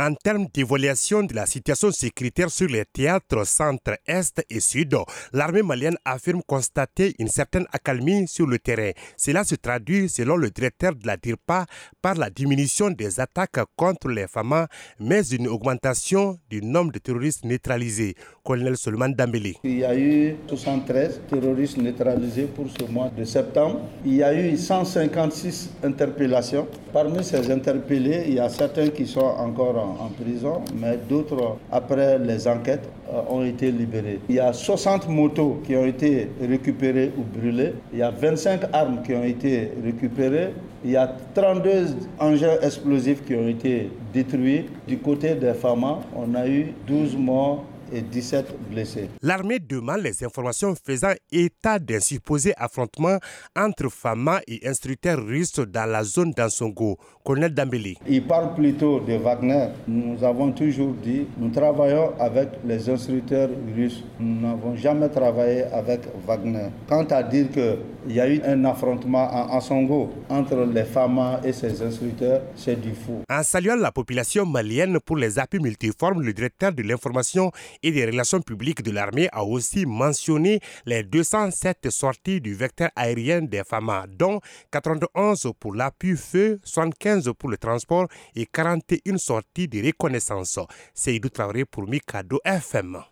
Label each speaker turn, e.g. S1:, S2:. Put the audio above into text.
S1: En termes d'évaluation de la situation sécuritaire sur les théâtres centre, est et sud, l'armée malienne affirme constater une certaine accalmie sur le terrain. Cela se traduit, selon le directeur de la DIRPA, par la diminution des attaques contre les femmes, mais une augmentation du nombre de terroristes neutralisés. Colonel Solman Dambélé.
S2: Il y a eu 73 terroristes neutralisés pour ce mois de septembre. Il y a eu 156 interpellations. Parmi ces interpellés, il y a certains qui sont encore en, prison, mais d'autres, après les enquêtes, euh, ont été libérés. Il y a 60 motos qui ont été récupérées ou brûlées. Il y a 25 armes qui ont été récupérées. Il y a 32 engins explosifs qui ont été détruits. Du côté des FAMA, on a eu 12 morts et 17 blessés.
S1: L'armée demande les informations faisant état d'un supposé affrontement entre FAMA et instructeurs russes dans la zone d'Ansongo. Colonel Dambélé.
S2: Il parle plutôt de Wagner. Nous avons toujours dit, nous travaillons avec les instructeurs russes. Nous n'avons jamais travaillé avec Wagner. Quant à dire qu'il y a eu un affrontement en Ansongo entre les FAMA et ses instructeurs, c'est du fou.
S1: En saluant la population malienne pour les appuis multiformes, le directeur de l'information et des relations publiques de l'armée a aussi mentionné les 207 sorties du vecteur aérien des FAMA, dont 91 pour l'appui feu, 75 pour le transport et 41 sorties de reconnaissance. C'est Traoré pour Mikado FM.